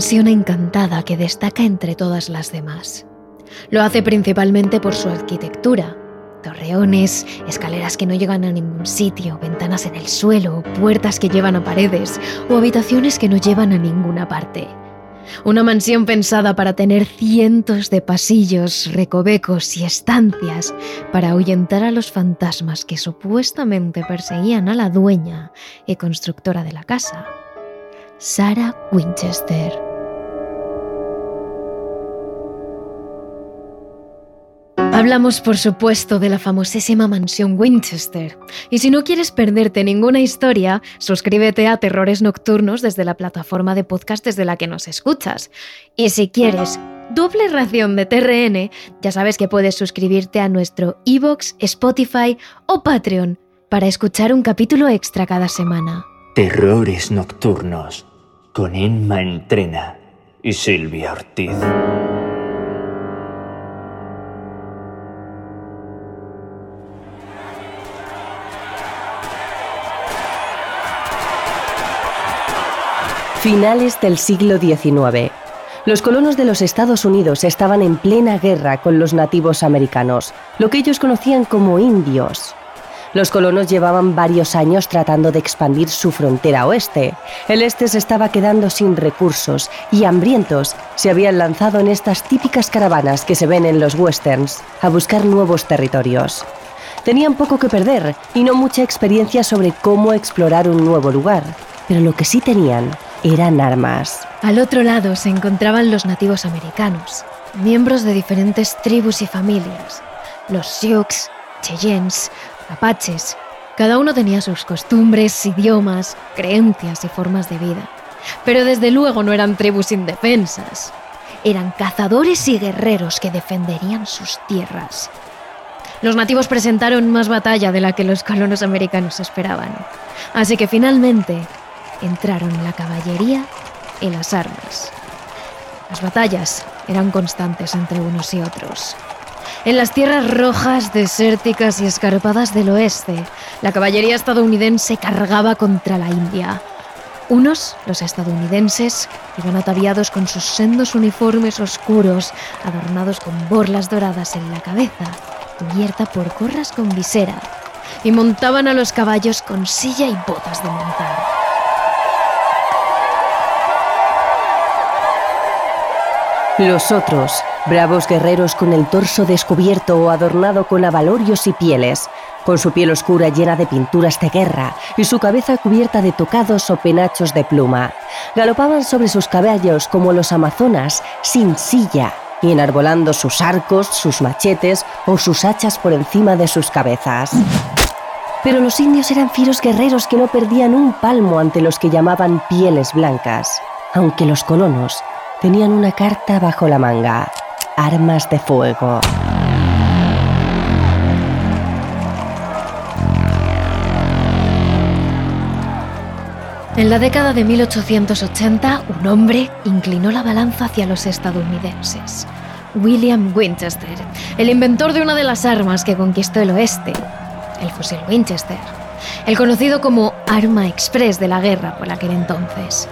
Mansión encantada que destaca entre todas las demás. Lo hace principalmente por su arquitectura. Torreones, escaleras que no llegan a ningún sitio, ventanas en el suelo, puertas que llevan a paredes o habitaciones que no llevan a ninguna parte. Una mansión pensada para tener cientos de pasillos, recovecos y estancias para ahuyentar a los fantasmas que supuestamente perseguían a la dueña y constructora de la casa. Sarah Winchester. Hablamos, por supuesto, de la famosísima mansión Winchester. Y si no quieres perderte ninguna historia, suscríbete a Terrores Nocturnos desde la plataforma de podcast desde la que nos escuchas. Y si quieres doble ración de TRN, ya sabes que puedes suscribirte a nuestro iBox, Spotify o Patreon para escuchar un capítulo extra cada semana. Terrores Nocturnos con Emma Entrena y Silvia Ortiz. Finales del siglo XIX. Los colonos de los Estados Unidos estaban en plena guerra con los nativos americanos, lo que ellos conocían como indios. Los colonos llevaban varios años tratando de expandir su frontera oeste. El este se estaba quedando sin recursos y hambrientos se habían lanzado en estas típicas caravanas que se ven en los westerns a buscar nuevos territorios. Tenían poco que perder y no mucha experiencia sobre cómo explorar un nuevo lugar, pero lo que sí tenían eran armas. Al otro lado se encontraban los nativos americanos, miembros de diferentes tribus y familias, los Sioux, Cheyennes, apaches. Cada uno tenía sus costumbres, idiomas, creencias y formas de vida. Pero desde luego no eran tribus indefensas. Eran cazadores y guerreros que defenderían sus tierras. Los nativos presentaron más batalla de la que los colonos americanos esperaban. Así que finalmente entraron la caballería y las armas. Las batallas eran constantes entre unos y otros. En las tierras rojas, desérticas y escarpadas del oeste, la caballería estadounidense cargaba contra la India. Unos, los estadounidenses, iban ataviados con sus sendos uniformes oscuros, adornados con borlas doradas en la cabeza, cubierta por corras con visera, y montaban a los caballos con silla y botas de montar. Los otros, bravos guerreros con el torso descubierto o adornado con abalorios y pieles, con su piel oscura llena de pinturas de guerra y su cabeza cubierta de tocados o penachos de pluma, galopaban sobre sus caballos como los amazonas, sin silla, y enarbolando sus arcos, sus machetes o sus hachas por encima de sus cabezas. Pero los indios eran fieros guerreros que no perdían un palmo ante los que llamaban pieles blancas, aunque los colonos tenían una carta bajo la manga, armas de fuego. En la década de 1880, un hombre inclinó la balanza hacia los estadounidenses. William Winchester, el inventor de una de las armas que conquistó el oeste, el fusil Winchester, el conocido como arma express de la guerra por aquel entonces.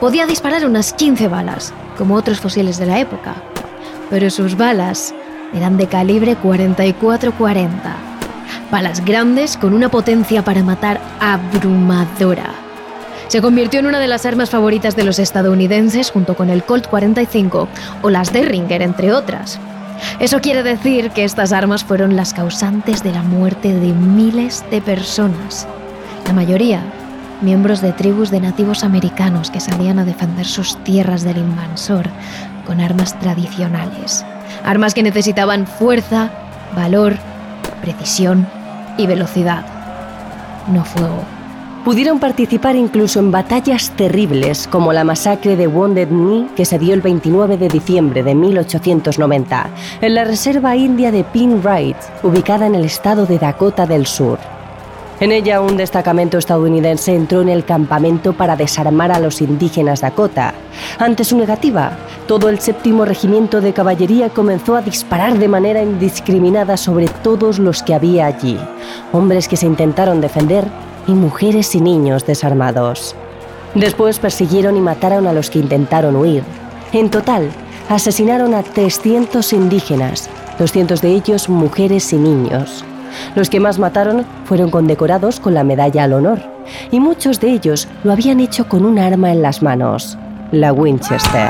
Podía disparar unas 15 balas, como otros fusiles de la época, pero sus balas eran de calibre 44-40. Balas grandes con una potencia para matar abrumadora. Se convirtió en una de las armas favoritas de los estadounidenses junto con el Colt 45 o las Derringer, entre otras. Eso quiere decir que estas armas fueron las causantes de la muerte de miles de personas, la mayoría miembros de tribus de nativos americanos que salían a defender sus tierras del invasor con armas tradicionales. Armas que necesitaban fuerza, valor, precisión y velocidad. No fuego. Pudieron participar incluso en batallas terribles como la masacre de Wounded Knee que se dio el 29 de diciembre de 1890 en la reserva india de Pin Ridge, ubicada en el estado de Dakota del Sur. En ella, un destacamento estadounidense entró en el campamento para desarmar a los indígenas Dakota. Ante su negativa, todo el séptimo regimiento de caballería comenzó a disparar de manera indiscriminada sobre todos los que había allí, hombres que se intentaron defender y mujeres y niños desarmados. Después persiguieron y mataron a los que intentaron huir. En total, asesinaron a 300 indígenas, 200 de ellos mujeres y niños. Los que más mataron fueron condecorados con la medalla al honor, y muchos de ellos lo habían hecho con un arma en las manos, la Winchester.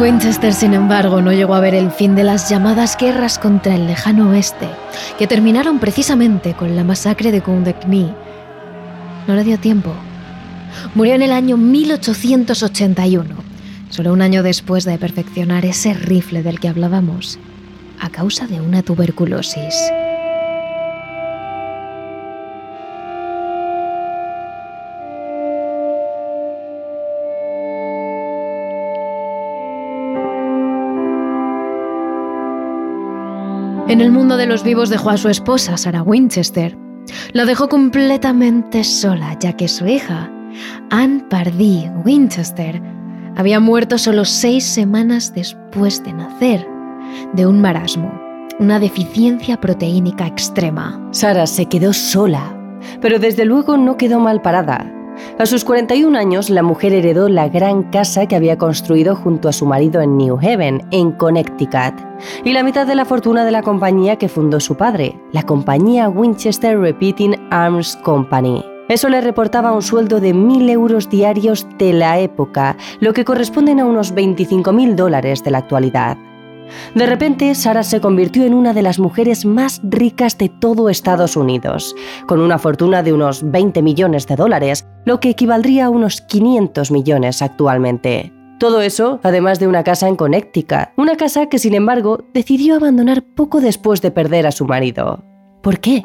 Winchester, sin embargo, no llegó a ver el fin de las llamadas guerras contra el lejano oeste, que terminaron precisamente con la masacre de Knee. No le dio tiempo. Murió en el año 1881 solo un año después de perfeccionar ese rifle del que hablábamos, a causa de una tuberculosis. En el mundo de los vivos dejó a su esposa, Sarah Winchester. La dejó completamente sola, ya que su hija, Anne Pardee Winchester, había muerto solo seis semanas después de nacer, de un marasmo, una deficiencia proteínica extrema. Sara se quedó sola, pero desde luego no quedó mal parada. A sus 41 años, la mujer heredó la gran casa que había construido junto a su marido en New Haven, en Connecticut, y la mitad de la fortuna de la compañía que fundó su padre, la compañía Winchester Repeating Arms Company. Eso le reportaba un sueldo de 1.000 euros diarios de la época, lo que corresponden a unos 25.000 dólares de la actualidad. De repente, Sara se convirtió en una de las mujeres más ricas de todo Estados Unidos, con una fortuna de unos 20 millones de dólares, lo que equivaldría a unos 500 millones actualmente. Todo eso, además de una casa en Connecticut, una casa que sin embargo decidió abandonar poco después de perder a su marido. ¿Por qué?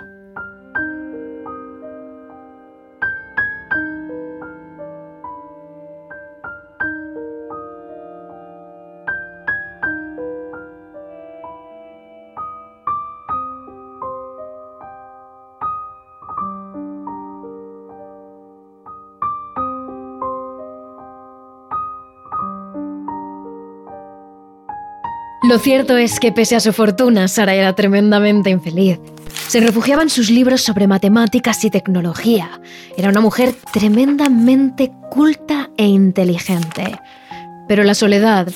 Lo cierto es que pese a su fortuna, Sara era tremendamente infeliz. Se refugiaba en sus libros sobre matemáticas y tecnología. Era una mujer tremendamente culta e inteligente. Pero la soledad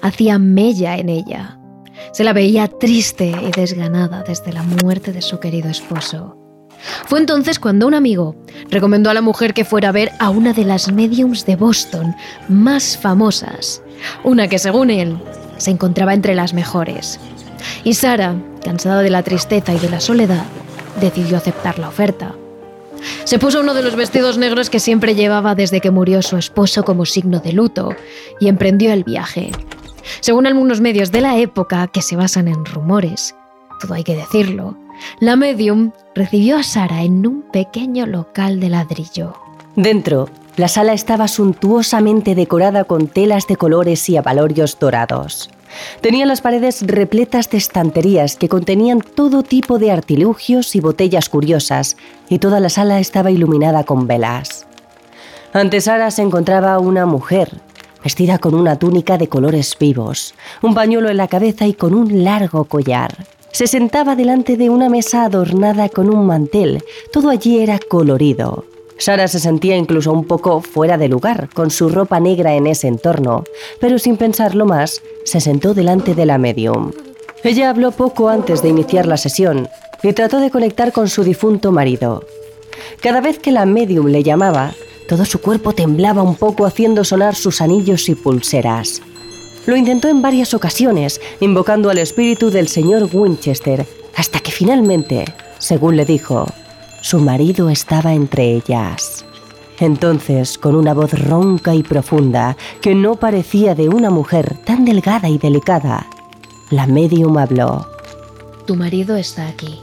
hacía mella en ella. Se la veía triste y desganada desde la muerte de su querido esposo. Fue entonces cuando un amigo recomendó a la mujer que fuera a ver a una de las mediums de Boston más famosas, una que según él se encontraba entre las mejores. Y Sara, cansada de la tristeza y de la soledad, decidió aceptar la oferta. Se puso uno de los vestidos negros que siempre llevaba desde que murió su esposo como signo de luto y emprendió el viaje. Según algunos medios de la época que se basan en rumores, todo hay que decirlo, la medium recibió a Sara en un pequeño local de ladrillo. Dentro, la sala estaba suntuosamente decorada con telas de colores y abalorios dorados. Tenía las paredes repletas de estanterías que contenían todo tipo de artilugios y botellas curiosas, y toda la sala estaba iluminada con velas. Ante Sara se encontraba una mujer, vestida con una túnica de colores vivos, un pañuelo en la cabeza y con un largo collar. Se sentaba delante de una mesa adornada con un mantel, todo allí era colorido. Sara se sentía incluso un poco fuera de lugar con su ropa negra en ese entorno, pero sin pensarlo más, se sentó delante de la medium. Ella habló poco antes de iniciar la sesión y trató de conectar con su difunto marido. Cada vez que la medium le llamaba, todo su cuerpo temblaba un poco haciendo sonar sus anillos y pulseras. Lo intentó en varias ocasiones, invocando al espíritu del señor Winchester, hasta que finalmente, según le dijo, su marido estaba entre ellas. Entonces, con una voz ronca y profunda, que no parecía de una mujer tan delgada y delicada, la medium habló. Tu marido está aquí.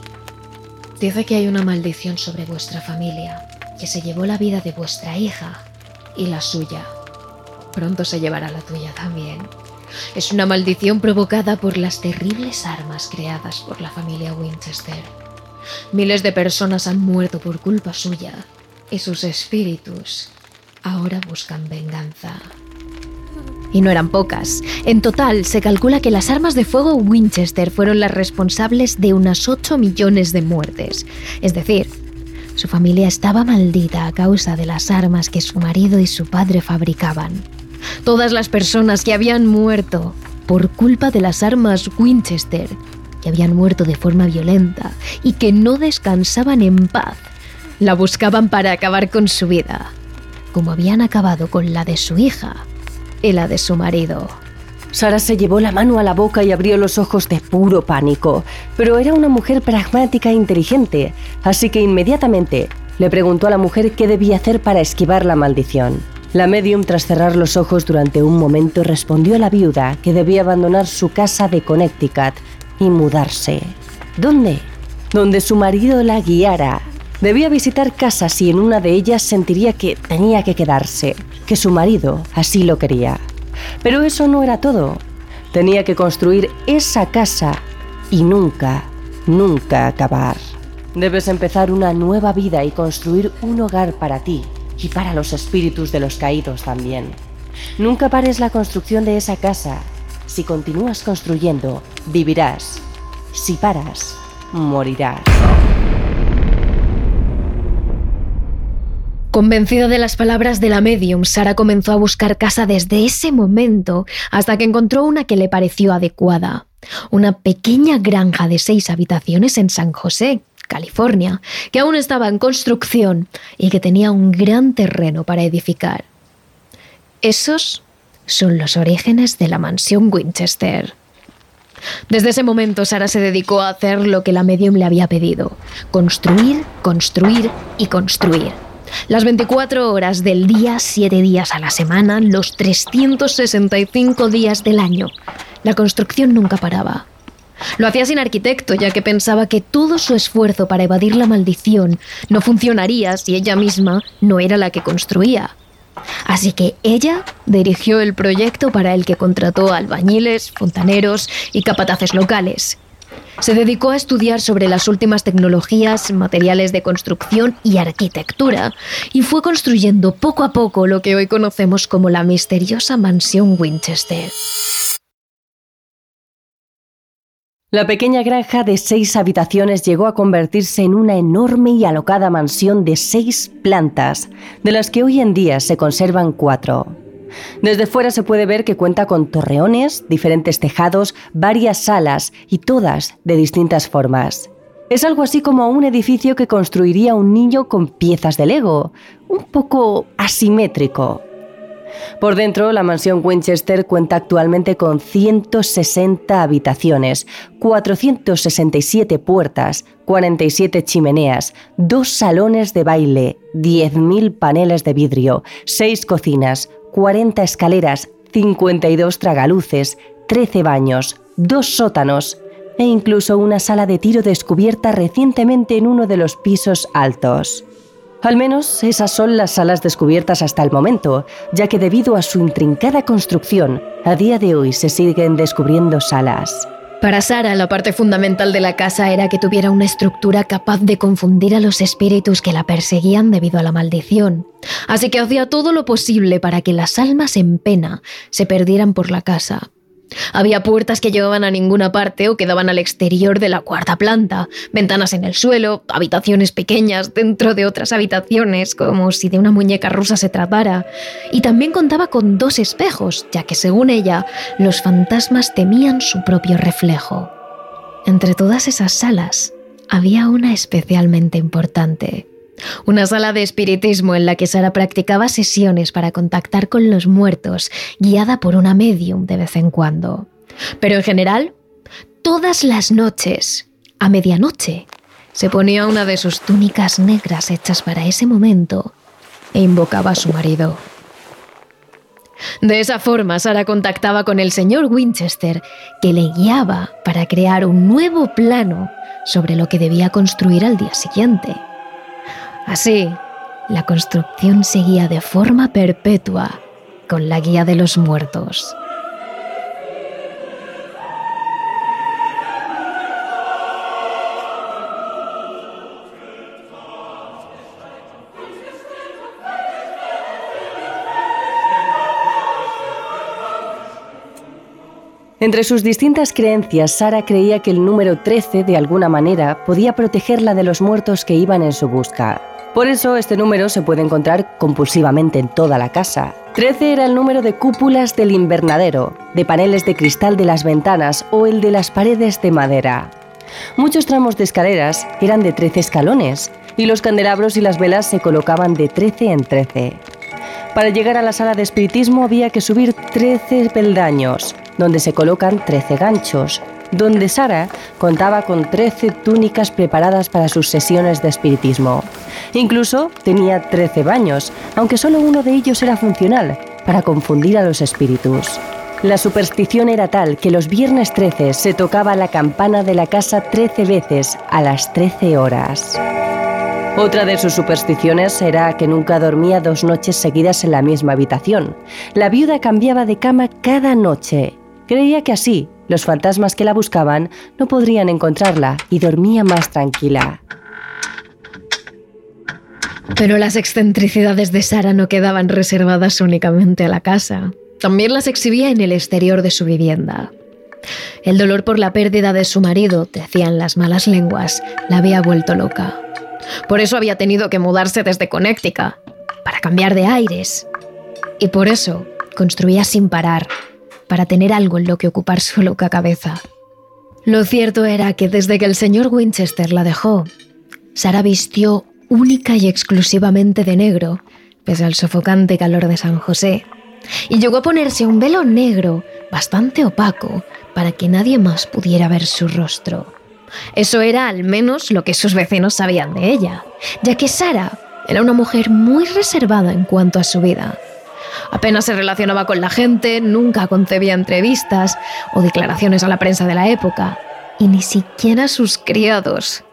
Dice que hay una maldición sobre vuestra familia, que se llevó la vida de vuestra hija y la suya. Pronto se llevará la tuya también. Es una maldición provocada por las terribles armas creadas por la familia Winchester. Miles de personas han muerto por culpa suya y sus espíritus ahora buscan venganza. Y no eran pocas. En total, se calcula que las armas de fuego Winchester fueron las responsables de unas 8 millones de muertes. Es decir, su familia estaba maldita a causa de las armas que su marido y su padre fabricaban. Todas las personas que habían muerto por culpa de las armas Winchester, habían muerto de forma violenta y que no descansaban en paz, la buscaban para acabar con su vida, como habían acabado con la de su hija y la de su marido. Sara se llevó la mano a la boca y abrió los ojos de puro pánico, pero era una mujer pragmática e inteligente, así que inmediatamente le preguntó a la mujer qué debía hacer para esquivar la maldición. La medium, tras cerrar los ojos durante un momento, respondió a la viuda que debía abandonar su casa de Connecticut y mudarse. ¿Dónde? Donde su marido la guiara. Debía visitar casas y en una de ellas sentiría que tenía que quedarse, que su marido así lo quería. Pero eso no era todo. Tenía que construir esa casa y nunca, nunca acabar. Debes empezar una nueva vida y construir un hogar para ti y para los espíritus de los caídos también. Nunca pares la construcción de esa casa. Si continúas construyendo, vivirás. Si paras, morirás. Convencida de las palabras de la medium, Sara comenzó a buscar casa desde ese momento hasta que encontró una que le pareció adecuada. Una pequeña granja de seis habitaciones en San José, California, que aún estaba en construcción y que tenía un gran terreno para edificar. Esos son los orígenes de la mansión Winchester. Desde ese momento Sara se dedicó a hacer lo que la medium le había pedido, construir, construir y construir. Las 24 horas del día, 7 días a la semana, los 365 días del año. La construcción nunca paraba. Lo hacía sin arquitecto, ya que pensaba que todo su esfuerzo para evadir la maldición no funcionaría si ella misma no era la que construía. Así que ella dirigió el proyecto para el que contrató albañiles, fontaneros y capataces locales, se dedicó a estudiar sobre las últimas tecnologías, materiales de construcción y arquitectura, y fue construyendo poco a poco lo que hoy conocemos como la misteriosa mansión Winchester. La pequeña granja de seis habitaciones llegó a convertirse en una enorme y alocada mansión de seis plantas, de las que hoy en día se conservan cuatro. Desde fuera se puede ver que cuenta con torreones, diferentes tejados, varias salas y todas de distintas formas. Es algo así como un edificio que construiría un niño con piezas de Lego, un poco asimétrico. Por dentro, la mansión Winchester cuenta actualmente con 160 habitaciones, 467 puertas, 47 chimeneas, dos salones de baile, 10.000 paneles de vidrio, 6 cocinas, 40 escaleras, 52 tragaluces, 13 baños, dos sótanos e incluso una sala de tiro descubierta recientemente en uno de los pisos altos. Al menos esas son las salas descubiertas hasta el momento, ya que debido a su intrincada construcción, a día de hoy se siguen descubriendo salas. Para Sara, la parte fundamental de la casa era que tuviera una estructura capaz de confundir a los espíritus que la perseguían debido a la maldición. Así que hacía todo lo posible para que las almas en pena se perdieran por la casa. Había puertas que llevaban a ninguna parte o quedaban al exterior de la cuarta planta, ventanas en el suelo, habitaciones pequeñas dentro de otras habitaciones, como si de una muñeca rusa se tratara. Y también contaba con dos espejos, ya que según ella, los fantasmas temían su propio reflejo. Entre todas esas salas, había una especialmente importante. Una sala de espiritismo en la que Sara practicaba sesiones para contactar con los muertos, guiada por una medium de vez en cuando. Pero en general, todas las noches, a medianoche, se ponía una de sus túnicas negras hechas para ese momento e invocaba a su marido. De esa forma, Sara contactaba con el señor Winchester, que le guiaba para crear un nuevo plano sobre lo que debía construir al día siguiente. Así, la construcción seguía de forma perpetua con la guía de los muertos. Entre sus distintas creencias, Sara creía que el número 13, de alguna manera, podía protegerla de los muertos que iban en su busca. Por eso, este número se puede encontrar compulsivamente en toda la casa. 13 era el número de cúpulas del invernadero, de paneles de cristal de las ventanas o el de las paredes de madera. Muchos tramos de escaleras eran de 13 escalones y los candelabros y las velas se colocaban de 13 en 13. Para llegar a la sala de espiritismo había que subir 13 peldaños, donde se colocan 13 ganchos, donde Sara contaba con 13 túnicas preparadas para sus sesiones de espiritismo. Incluso tenía 13 baños, aunque solo uno de ellos era funcional, para confundir a los espíritus. La superstición era tal que los viernes 13 se tocaba la campana de la casa 13 veces a las 13 horas. Otra de sus supersticiones era que nunca dormía dos noches seguidas en la misma habitación. La viuda cambiaba de cama cada noche Creía que así los fantasmas que la buscaban no podrían encontrarla y dormía más tranquila. Pero las excentricidades de Sara no quedaban reservadas únicamente a la casa. También las exhibía en el exterior de su vivienda. El dolor por la pérdida de su marido, decían las malas lenguas, la había vuelto loca. Por eso había tenido que mudarse desde Connecticut, para cambiar de aires. Y por eso construía sin parar, para tener algo en lo que ocupar su loca cabeza. Lo cierto era que desde que el señor Winchester la dejó, Sara vistió única y exclusivamente de negro, pese al sofocante calor de San José, y llegó a ponerse un velo negro bastante opaco para que nadie más pudiera ver su rostro. Eso era al menos lo que sus vecinos sabían de ella, ya que Sara era una mujer muy reservada en cuanto a su vida. Apenas se relacionaba con la gente, nunca concebía entrevistas o declaraciones a la prensa de la época, y ni siquiera sus criados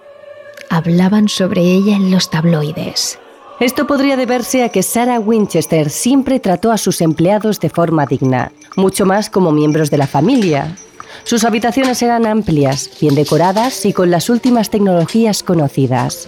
hablaban sobre ella en los tabloides. Esto podría deberse a que Sarah Winchester siempre trató a sus empleados de forma digna, mucho más como miembros de la familia. Sus habitaciones eran amplias, bien decoradas y con las últimas tecnologías conocidas.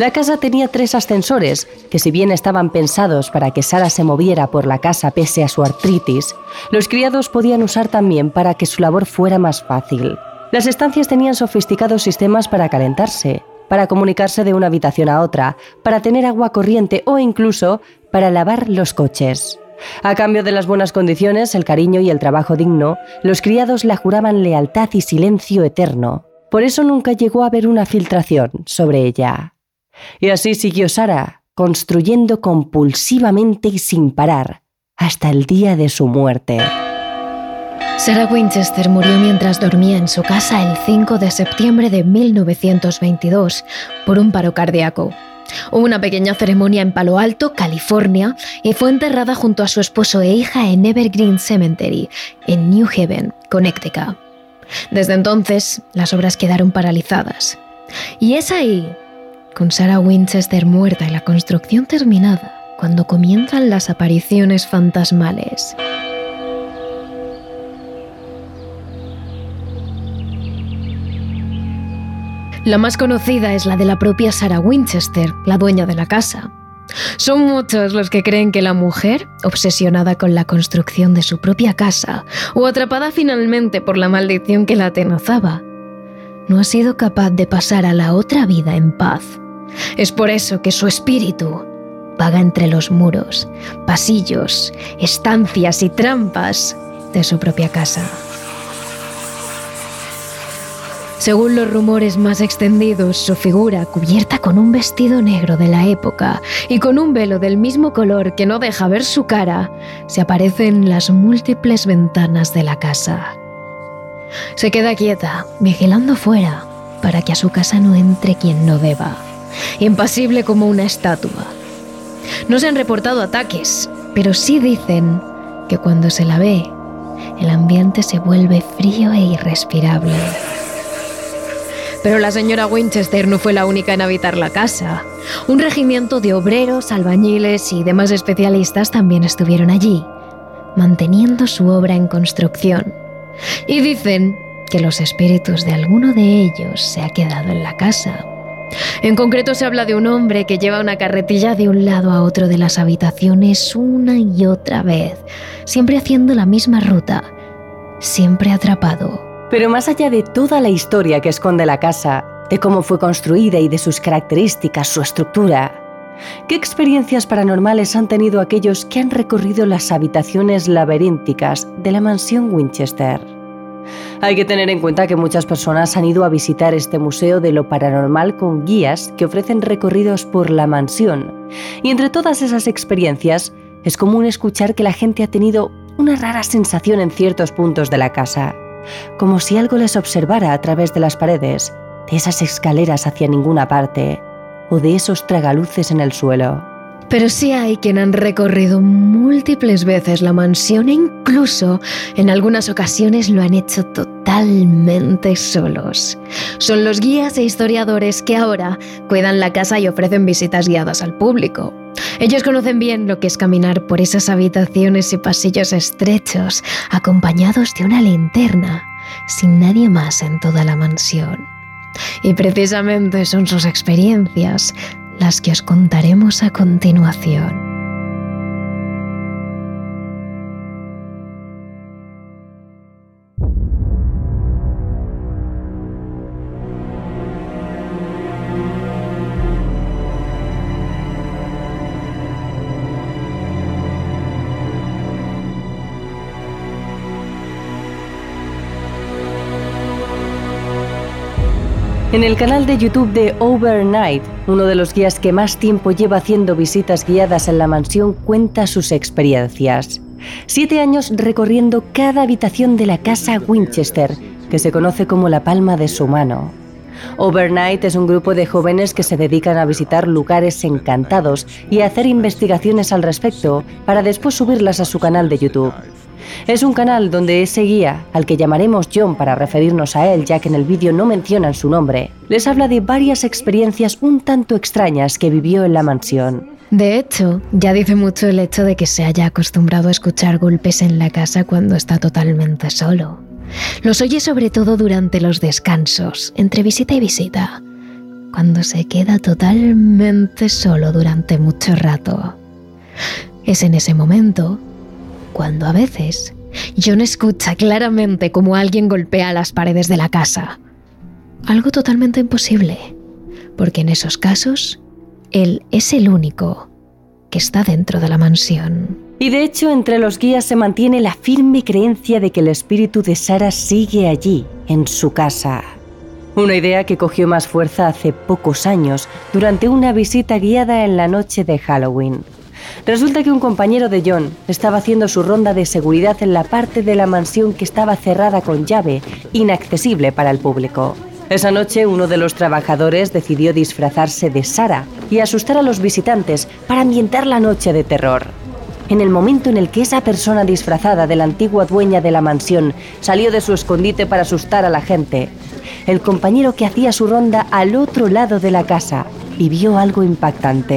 La casa tenía tres ascensores, que si bien estaban pensados para que Sara se moviera por la casa pese a su artritis, los criados podían usar también para que su labor fuera más fácil. Las estancias tenían sofisticados sistemas para calentarse, para comunicarse de una habitación a otra, para tener agua corriente o incluso para lavar los coches. A cambio de las buenas condiciones, el cariño y el trabajo digno, los criados le juraban lealtad y silencio eterno. Por eso nunca llegó a haber una filtración sobre ella. Y así siguió Sara, construyendo compulsivamente y sin parar, hasta el día de su muerte. Sarah Winchester murió mientras dormía en su casa el 5 de septiembre de 1922 por un paro cardíaco. Hubo una pequeña ceremonia en Palo Alto, California, y fue enterrada junto a su esposo e hija en Evergreen Cemetery, en New Haven, Connecticut. Desde entonces, las obras quedaron paralizadas. Y es ahí con Sarah Winchester muerta y la construcción terminada, cuando comienzan las apariciones fantasmales. La más conocida es la de la propia Sarah Winchester, la dueña de la casa. Son muchos los que creen que la mujer, obsesionada con la construcción de su propia casa o atrapada finalmente por la maldición que la atenazaba, no ha sido capaz de pasar a la otra vida en paz. Es por eso que su espíritu vaga entre los muros, pasillos, estancias y trampas de su propia casa. Según los rumores más extendidos, su figura, cubierta con un vestido negro de la época y con un velo del mismo color que no deja ver su cara, se aparece en las múltiples ventanas de la casa. Se queda quieta, vigilando fuera, para que a su casa no entre quien no deba impasible como una estatua. No se han reportado ataques, pero sí dicen que cuando se la ve, el ambiente se vuelve frío e irrespirable. Pero la señora Winchester no fue la única en habitar la casa. Un regimiento de obreros, albañiles y demás especialistas también estuvieron allí, manteniendo su obra en construcción. Y dicen que los espíritus de alguno de ellos se ha quedado en la casa. En concreto se habla de un hombre que lleva una carretilla de un lado a otro de las habitaciones una y otra vez, siempre haciendo la misma ruta, siempre atrapado. Pero más allá de toda la historia que esconde la casa, de cómo fue construida y de sus características, su estructura, ¿qué experiencias paranormales han tenido aquellos que han recorrido las habitaciones laberínticas de la mansión Winchester? Hay que tener en cuenta que muchas personas han ido a visitar este museo de lo paranormal con guías que ofrecen recorridos por la mansión. Y entre todas esas experiencias, es común escuchar que la gente ha tenido una rara sensación en ciertos puntos de la casa, como si algo les observara a través de las paredes, de esas escaleras hacia ninguna parte, o de esos tragaluces en el suelo. Pero sí hay quien han recorrido múltiples veces la mansión e incluso en algunas ocasiones lo han hecho totalmente solos. Son los guías e historiadores que ahora cuidan la casa y ofrecen visitas guiadas al público. Ellos conocen bien lo que es caminar por esas habitaciones y pasillos estrechos, acompañados de una linterna, sin nadie más en toda la mansión. Y precisamente son sus experiencias las que os contaremos a continuación. En el canal de YouTube de Overnight, uno de los guías que más tiempo lleva haciendo visitas guiadas en la mansión cuenta sus experiencias. Siete años recorriendo cada habitación de la casa Winchester, que se conoce como la palma de su mano. Overnight es un grupo de jóvenes que se dedican a visitar lugares encantados y a hacer investigaciones al respecto para después subirlas a su canal de YouTube. Es un canal donde ese guía, al que llamaremos John para referirnos a él ya que en el vídeo no mencionan su nombre, les habla de varias experiencias un tanto extrañas que vivió en la mansión. De hecho, ya dice mucho el hecho de que se haya acostumbrado a escuchar golpes en la casa cuando está totalmente solo. Los oye sobre todo durante los descansos, entre visita y visita, cuando se queda totalmente solo durante mucho rato. Es en ese momento cuando a veces John escucha claramente como alguien golpea las paredes de la casa. Algo totalmente imposible, porque en esos casos él es el único que está dentro de la mansión. Y de hecho entre los guías se mantiene la firme creencia de que el espíritu de Sara sigue allí, en su casa. Una idea que cogió más fuerza hace pocos años, durante una visita guiada en la noche de Halloween. Resulta que un compañero de John estaba haciendo su ronda de seguridad en la parte de la mansión que estaba cerrada con llave, inaccesible para el público. Esa noche uno de los trabajadores decidió disfrazarse de Sara y asustar a los visitantes para ambientar la noche de terror. En el momento en el que esa persona disfrazada de la antigua dueña de la mansión salió de su escondite para asustar a la gente, el compañero que hacía su ronda al otro lado de la casa vivió algo impactante.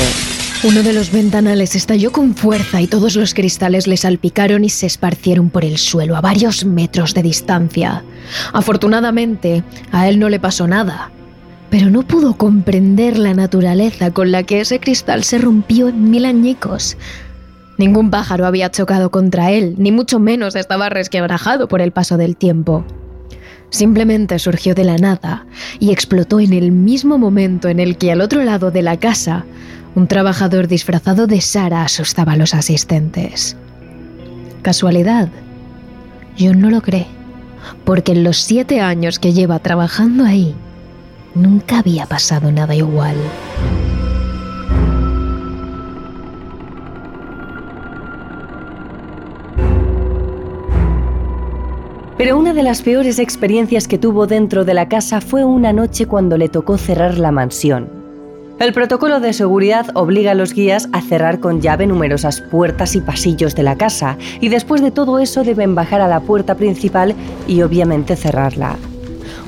Uno de los ventanales estalló con fuerza y todos los cristales le salpicaron y se esparcieron por el suelo a varios metros de distancia. Afortunadamente, a él no le pasó nada, pero no pudo comprender la naturaleza con la que ese cristal se rompió en mil añicos. Ningún pájaro había chocado contra él, ni mucho menos estaba resquebrajado por el paso del tiempo. Simplemente surgió de la nada y explotó en el mismo momento en el que al otro lado de la casa un trabajador disfrazado de Sara asustaba a los asistentes. ¿Casualidad? Yo no lo creo, porque en los siete años que lleva trabajando ahí, nunca había pasado nada igual. Pero una de las peores experiencias que tuvo dentro de la casa fue una noche cuando le tocó cerrar la mansión El protocolo de seguridad obliga a los guías a cerrar con llave numerosas puertas y pasillos de la casa y después de todo eso deben bajar a la puerta principal y obviamente cerrarla.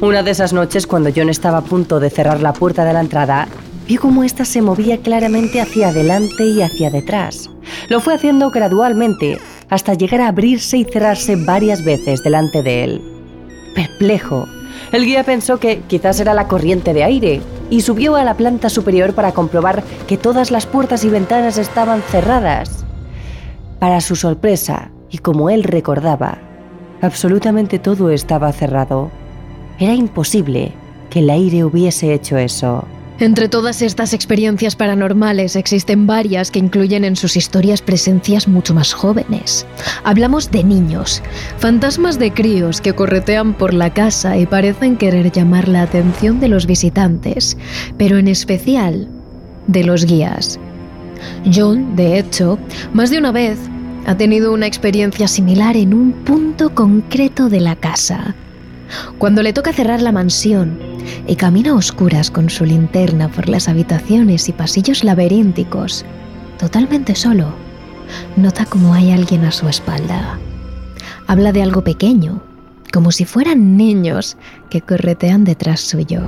Una de esas noches cuando John estaba a punto de cerrar la puerta de la entrada, vio cómo ésta se movía claramente hacia adelante y hacia detrás. Lo fue haciendo gradualmente hasta llegar a abrirse y cerrarse varias veces delante de él. Perplejo, el guía pensó que quizás era la corriente de aire y subió a la planta superior para comprobar que todas las puertas y ventanas estaban cerradas. Para su sorpresa, y como él recordaba, absolutamente todo estaba cerrado. Era imposible que el aire hubiese hecho eso. Entre todas estas experiencias paranormales existen varias que incluyen en sus historias presencias mucho más jóvenes. Hablamos de niños, fantasmas de críos que corretean por la casa y parecen querer llamar la atención de los visitantes, pero en especial de los guías. John, de hecho, más de una vez ha tenido una experiencia similar en un punto concreto de la casa. Cuando le toca cerrar la mansión y camina a oscuras con su linterna por las habitaciones y pasillos laberínticos, totalmente solo, nota como hay alguien a su espalda. Habla de algo pequeño, como si fueran niños que corretean detrás suyo.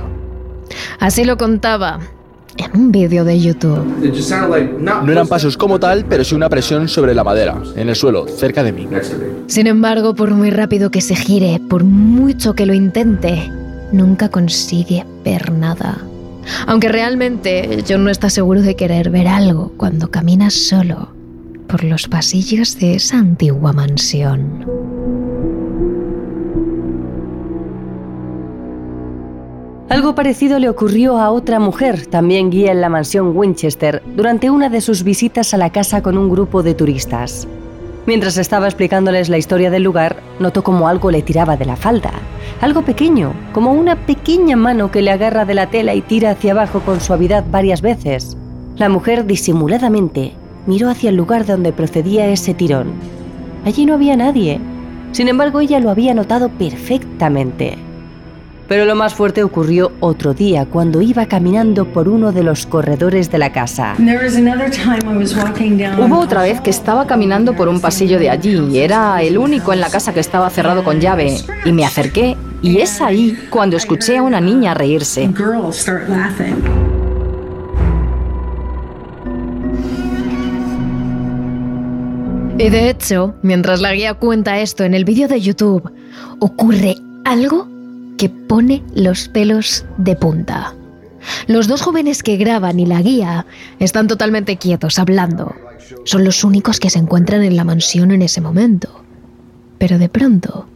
Así lo contaba en un vídeo de YouTube. No eran pasos como tal, pero sí una presión sobre la madera, en el suelo, cerca de mí. Sin embargo, por muy rápido que se gire, por mucho que lo intente, nunca consigue ver nada. Aunque realmente John no está seguro de querer ver algo cuando camina solo por los pasillos de esa antigua mansión. Algo parecido le ocurrió a otra mujer, también guía en la mansión Winchester, durante una de sus visitas a la casa con un grupo de turistas. Mientras estaba explicándoles la historia del lugar, notó como algo le tiraba de la falda. Algo pequeño, como una pequeña mano que le agarra de la tela y tira hacia abajo con suavidad varias veces. La mujer disimuladamente miró hacia el lugar de donde procedía ese tirón. Allí no había nadie. Sin embargo, ella lo había notado perfectamente. Pero lo más fuerte ocurrió otro día cuando iba caminando por uno de los corredores de la casa. Hubo otra vez que estaba caminando por un pasillo de allí y era el único en la casa que estaba cerrado con llave. Y me acerqué y es ahí cuando escuché a una niña reírse. Y de hecho, mientras la guía cuenta esto en el vídeo de YouTube, ocurre algo que pone los pelos de punta. Los dos jóvenes que graban y la guía están totalmente quietos hablando. Son los únicos que se encuentran en la mansión en ese momento. Pero de pronto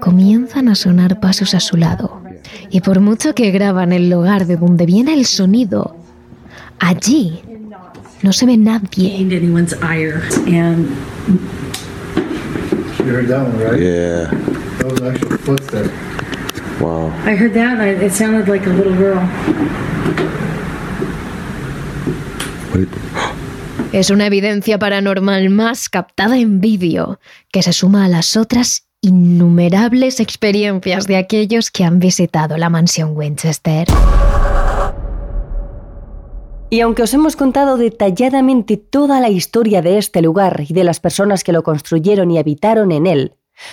comienzan a sonar pasos a su lado. Y por mucho que graban el lugar de donde viene el sonido, allí no se ve nadie. Wow. I heard that. And it sounded like a little girl. Es una evidencia paranormal más captada en vídeo, que se suma a las otras innumerables experiencias de aquellos que han visitado la mansión Winchester. Y aunque os hemos contado detalladamente toda la historia de este lugar y de las personas que lo construyeron y habitaron en él,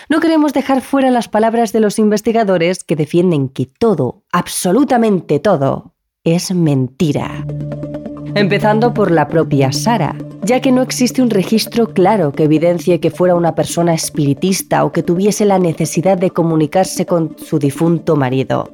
no queremos dejar fuera las palabras de los investigadores que defienden que todo, absolutamente todo, es mentira. Empezando por la propia Sara, ya que no existe un registro claro que evidencie que fuera una persona espiritista o que tuviese la necesidad de comunicarse con su difunto marido.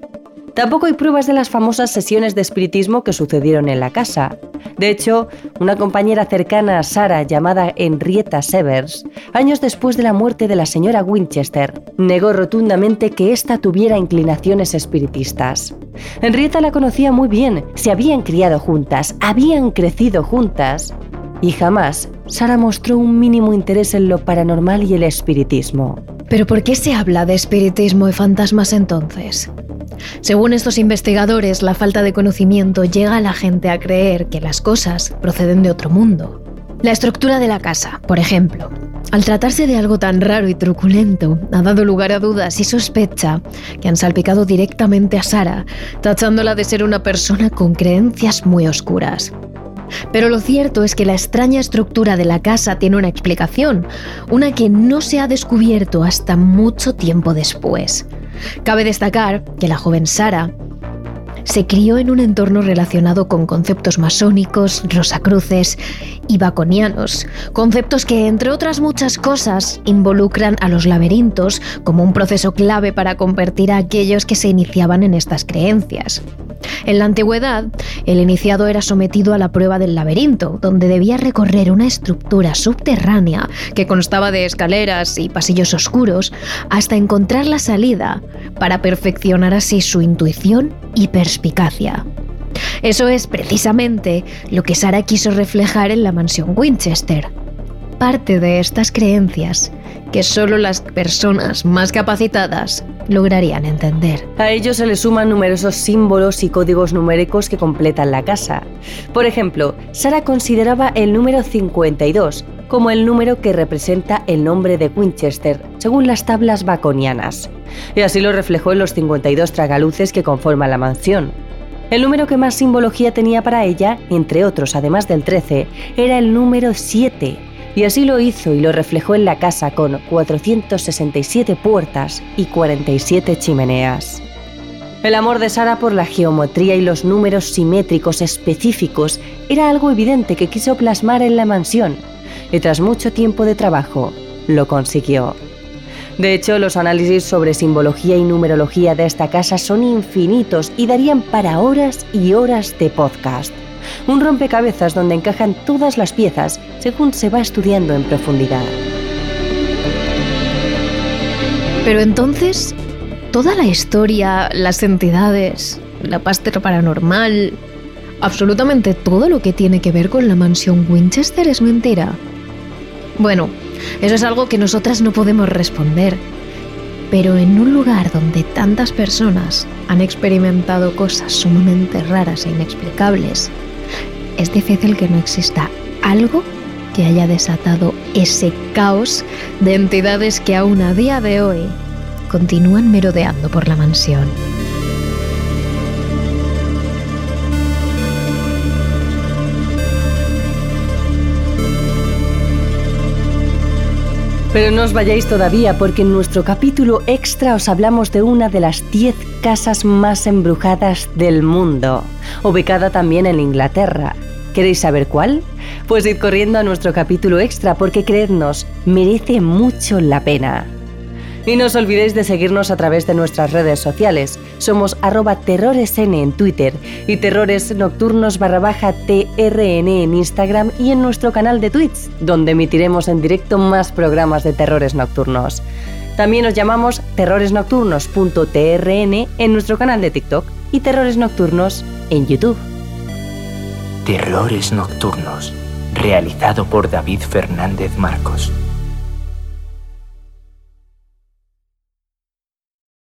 Tampoco hay pruebas de las famosas sesiones de espiritismo que sucedieron en la casa. De hecho, una compañera cercana a Sara llamada Henrietta Severs, años después de la muerte de la señora Winchester, negó rotundamente que ésta tuviera inclinaciones espiritistas. Henrietta la conocía muy bien, se habían criado juntas, habían crecido juntas, y jamás Sara mostró un mínimo interés en lo paranormal y el espiritismo. ¿Pero por qué se habla de espiritismo y fantasmas entonces? Según estos investigadores, la falta de conocimiento llega a la gente a creer que las cosas proceden de otro mundo. La estructura de la casa, por ejemplo. Al tratarse de algo tan raro y truculento, ha dado lugar a dudas y sospecha que han salpicado directamente a Sara, tachándola de ser una persona con creencias muy oscuras. Pero lo cierto es que la extraña estructura de la casa tiene una explicación, una que no se ha descubierto hasta mucho tiempo después. Cabe destacar que la joven Sara se crió en un entorno relacionado con conceptos masónicos, rosacruces y baconianos, conceptos que, entre otras muchas cosas, involucran a los laberintos como un proceso clave para convertir a aquellos que se iniciaban en estas creencias. En la antigüedad, el iniciado era sometido a la prueba del laberinto, donde debía recorrer una estructura subterránea que constaba de escaleras y pasillos oscuros hasta encontrar la salida para perfeccionar así su intuición y perspicacia. Eso es precisamente lo que Sara quiso reflejar en la mansión Winchester. Parte de estas creencias que solo las personas más capacitadas lograrían entender. A ello se le suman numerosos símbolos y códigos numéricos que completan la casa. Por ejemplo, Sara consideraba el número 52 como el número que representa el nombre de Winchester, según las tablas baconianas. Y así lo reflejó en los 52 tragaluces que conforman la mansión. El número que más simbología tenía para ella, entre otros además del 13, era el número 7, y así lo hizo y lo reflejó en la casa con 467 puertas y 47 chimeneas. El amor de Sara por la geometría y los números simétricos específicos era algo evidente que quiso plasmar en la mansión, y tras mucho tiempo de trabajo, lo consiguió. De hecho, los análisis sobre simbología y numerología de esta casa son infinitos y darían para horas y horas de podcast un rompecabezas donde encajan todas las piezas según se va estudiando en profundidad. Pero entonces, toda la historia, las entidades, la pasta paranormal, absolutamente todo lo que tiene que ver con la mansión Winchester es mentira. Bueno, eso es algo que nosotras no podemos responder. Pero en un lugar donde tantas personas han experimentado cosas sumamente raras e inexplicables, es difícil que no exista algo que haya desatado ese caos de entidades que aún a día de hoy continúan merodeando por la mansión. Pero no os vayáis todavía porque en nuestro capítulo extra os hablamos de una de las 10 casas más embrujadas del mundo, ubicada también en Inglaterra. ¿Queréis saber cuál? Pues id corriendo a nuestro capítulo extra porque creednos, merece mucho la pena. Y no os olvidéis de seguirnos a través de nuestras redes sociales. Somos arroba terroresn en Twitter y terrores nocturnos barra baja TRN en Instagram y en nuestro canal de Twitch, donde emitiremos en directo más programas de terrores nocturnos. También nos llamamos terroresnocturnos.trn en nuestro canal de TikTok y Terrores Nocturnos en YouTube. Terrores Nocturnos, realizado por David Fernández Marcos.